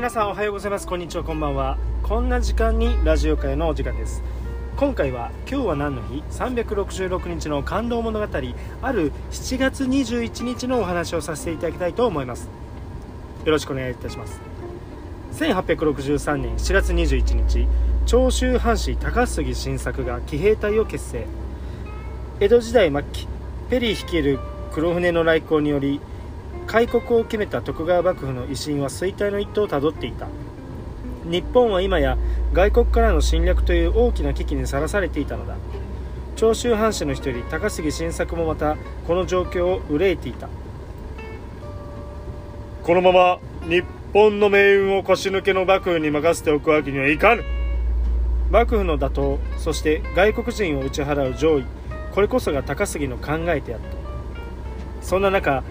皆さんおはようございます。こんにちはこんばんは。こんな時間にラジオ会のお時間です。今回は今日は何の日？366日の感動物語ある7月21日のお話をさせていただきたいと思います。よろしくお願いいたします。1863年7月21日長州藩士高杉晋作が騎兵隊を結成。江戸時代末期ペリー率いる黒船の来航により開国を決めた徳川幕府の威信は衰退の一途をたどっていた。日本は今や外国からの侵略という大きな危機にさらされていたのだ。長州藩士の一人高杉晋作もまたこの状況を憂えていた。このまま日本の命運を腰抜けの幕府に任せておくわけにはいかぬ。幕府の打倒そして外国人を打ち払う上位これこそが高杉の考えてあった。そんな中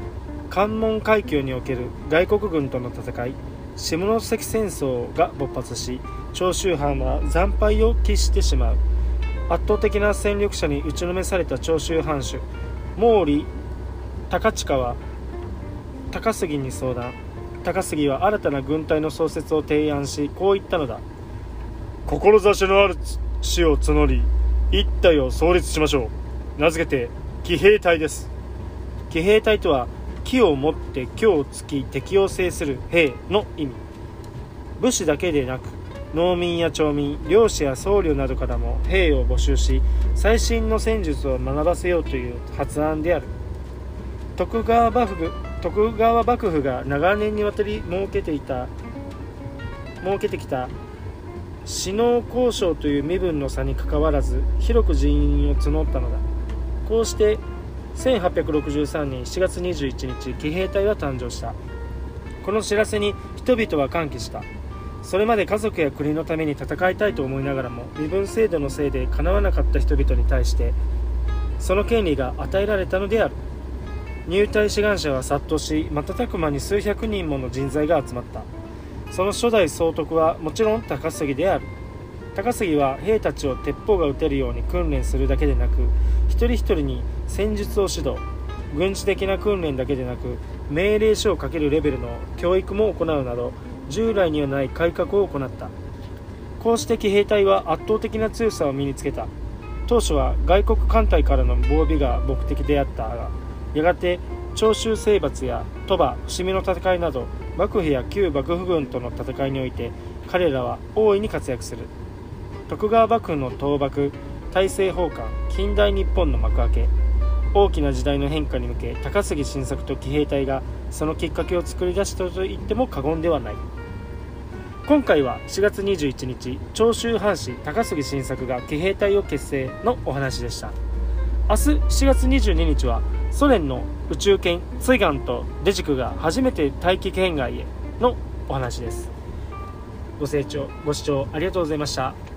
関門海峡における外国軍との戦い下関戦争が勃発し長州藩は惨敗を喫してしまう。圧倒的な戦力者に打ちのめされた長州藩主毛利高近は高杉に相談。高杉は新たな軍隊の創設を提案しこう言ったのだ。志のある死を募り一隊を創立しましょう。名付けて騎兵隊です。騎兵隊とは木を持って今を突き敵を制する兵の意味。武士だけでなく農民や町民漁師や僧侶などからも兵を募集し最新の戦術を学ばせようという発案である。徳川幕府徳川幕府が長年にわたり設けていた設けてきた死能交渉という身分の差にかかわらず広く人員を募ったのだ。こうして1863年7月21日騎兵隊は誕生した。この知らせに人々は歓喜した。それまで家族や国のために戦いたいと思いながらも身分制度のせいでかなわなかった人々に対してその権利が与えられたのである。入隊志願者は殺到し瞬く間に数百人もの人材が集まった。その初代総督はもちろん高杉である。高杉は兵たちを鉄砲が撃てるように訓練するだけでなく一人一人に戦術を指導軍事的な訓練だけでなく命令書をかけるレベルの教育も行うなど従来にはない改革を行った。こうして騎兵隊は圧倒的な強さを身につけた。当初は外国艦隊からの防備が目的であったがやがて長州征伐や鳥羽伏見の戦いなど幕府や旧幕府軍との戦いにおいて彼らは大いに活躍する。徳川幕府の倒幕大政奉還近代日本の幕開け。大きな時代の変化に向け高杉晋作と騎兵隊がそのきっかけを作り出したと言っても過言ではない。今回は4月21日長州藩士高杉晋作が騎兵隊を結成のお話でした。明日7月22日はソ連の宇宙犬ツイガンとデジクが初めて大気圏外へのお話です。ご清聴ご視聴ありがとうございました。